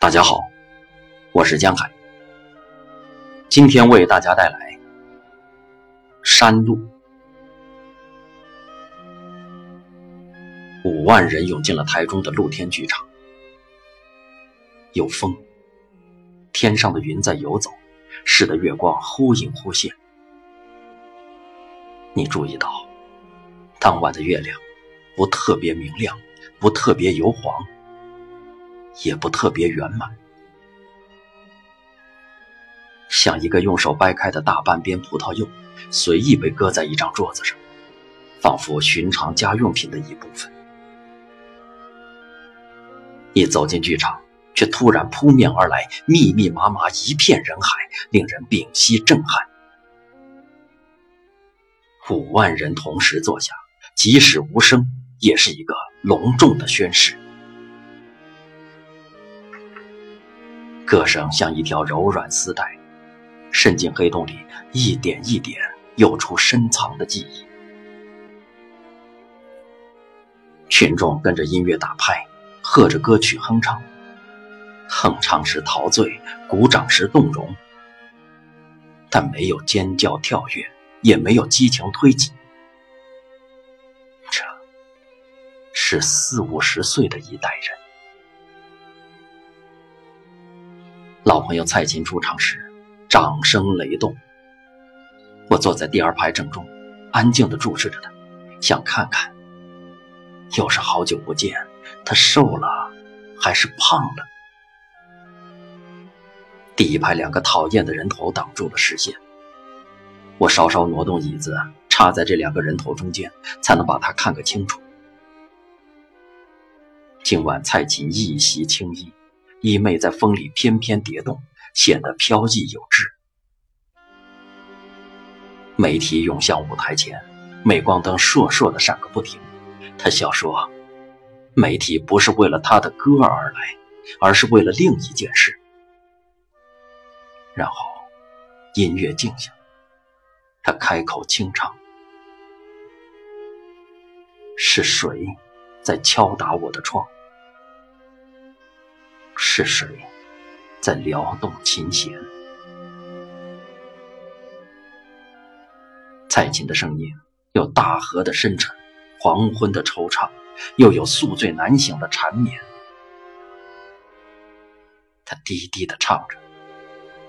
大家好，我是江海，今天为大家带来《山路》。五万人涌进了台中的露天剧场，有风，天上的云在游走，使得月光忽隐忽现。你注意到，当晚的月亮不特别明亮，不特别油黄。也不特别圆满，像一个用手掰开的大半边葡萄柚，随意被搁在一张桌子上，仿佛寻常家用品的一部分。一走进剧场，却突然扑面而来，密密麻麻一片人海，令人屏息震撼。五万人同时坐下，即使无声，也是一个隆重的宣誓。歌声像一条柔软丝带，渗进黑洞里，一点一点诱出深藏的记忆。群众跟着音乐打拍，和着歌曲哼唱，哼唱时陶醉，鼓掌时动容，但没有尖叫跳跃，也没有激情推挤。这是四五十岁的一代人。老朋友蔡琴出场时，掌声雷动。我坐在第二排正中，安静地注视着他，想看看，又是好久不见，他瘦了还是胖了？第一排两个讨厌的人头挡住了视线，我稍稍挪动椅子，插在这两个人头中间，才能把他看个清楚。今晚蔡琴一袭青衣。衣袂在风里翩翩蝶动，显得飘逸有致。媒体涌向舞台前，镁光灯烁烁的闪个不停。他笑说：“媒体不是为了他的歌而来，而是为了另一件事。”然后，音乐静下，他开口轻唱：“是谁在敲打我的窗？”是谁在撩动琴弦？蔡琴的声音有大河的深沉，黄昏的惆怅，又有宿醉难醒的缠绵。他低低的唱着，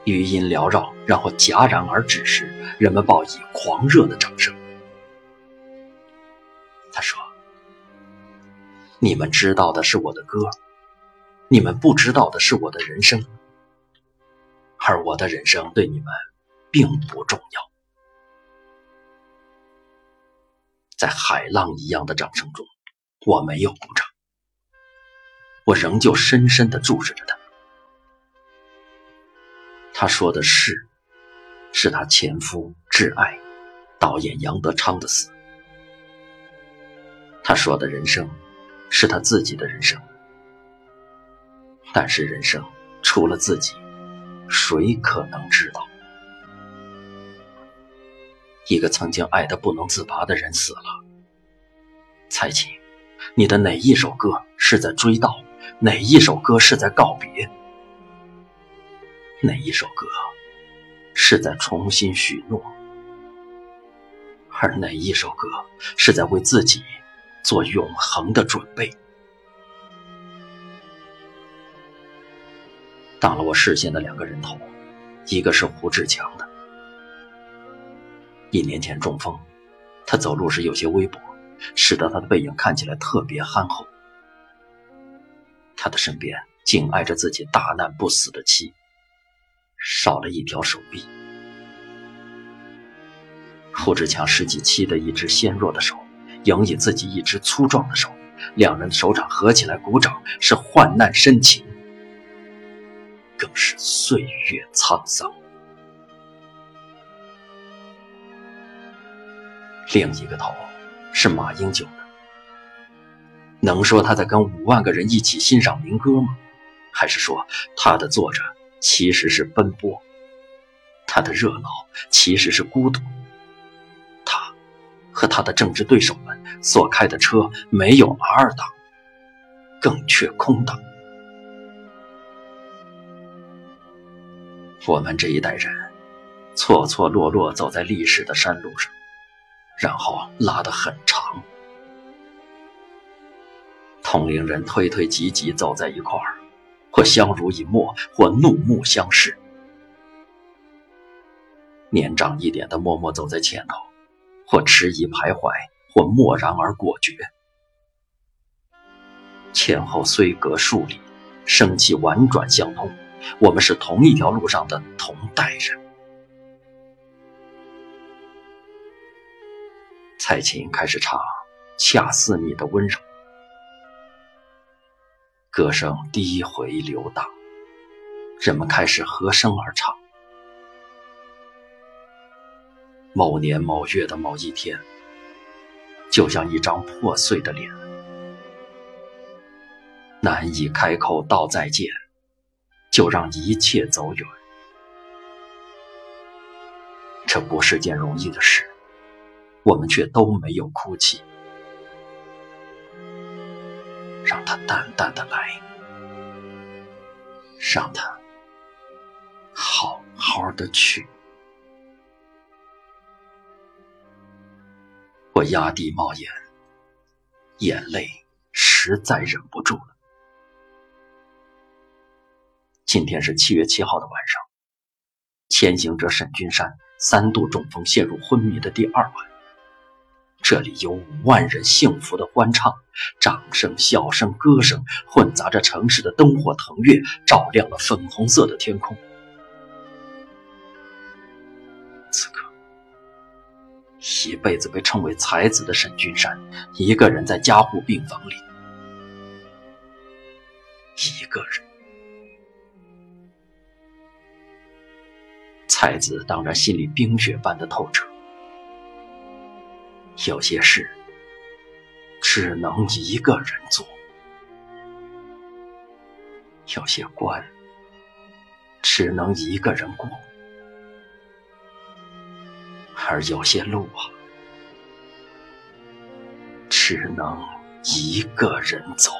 余音缭绕，然后戛然而止时，人们报以狂热的掌声。他说：“你们知道的是我的歌。”你们不知道的是我的人生，而我的人生对你们并不重要。在海浪一样的掌声中，我没有鼓掌，我仍旧深深的注视着他。他说的是，是他前夫挚爱导演杨德昌的死。他说的人生，是他自己的人生。但是人生除了自己，谁可能知道？一个曾经爱得不能自拔的人死了。蔡琴，你的哪一首歌是在追悼？哪一首歌是在告别？哪一首歌是在重新许诺？而哪一首歌是在为自己做永恒的准备？挡了我视线的两个人头，一个是胡志强的。一年前中风，他走路时有些微跛，使得他的背影看起来特别憨厚。他的身边紧挨着自己大难不死的妻，少了一条手臂。胡志强拾起妻的一只纤弱的手，迎以自己一只粗壮的手，两人的手掌合起来鼓掌，是患难深情。更是岁月沧桑。另一个头是马英九的，能说他在跟五万个人一起欣赏民歌吗？还是说他的坐着其实是奔波，他的热闹其实是孤独？他和他的政治对手们所开的车没有二档，更缺空档。我们这一代人，错错落落走在历史的山路上，然后拉得很长。同龄人推推挤挤走在一块儿，或相濡以沫，或怒目相视。年长一点的默默走在前头，或迟疑徘徊，或漠然而果决。前后虽隔数里，生气婉转相通。我们是同一条路上的同代人。蔡琴开始唱《恰似你的温柔》，歌声低回流荡，人们开始和声而唱。某年某月的某一天，就像一张破碎的脸，难以开口道再见。就让一切走远，这不是件容易的事，我们却都没有哭泣，让它淡淡的来，让它好好的去。我压低帽檐，眼泪实在忍不住了。今天是七月七号的晚上，前行者沈君山三度中风陷入昏迷的第二晚。这里有五万人幸福的欢唱，掌声、笑声、歌声混杂着城市的灯火腾跃，照亮了粉红色的天空。此刻，一辈子被称为才子的沈君山，一个人在加护病房里，一个人。太子当然心里冰雪般的透彻，有些事只能一个人做，有些关只能一个人过，而有些路啊，只能一个人走。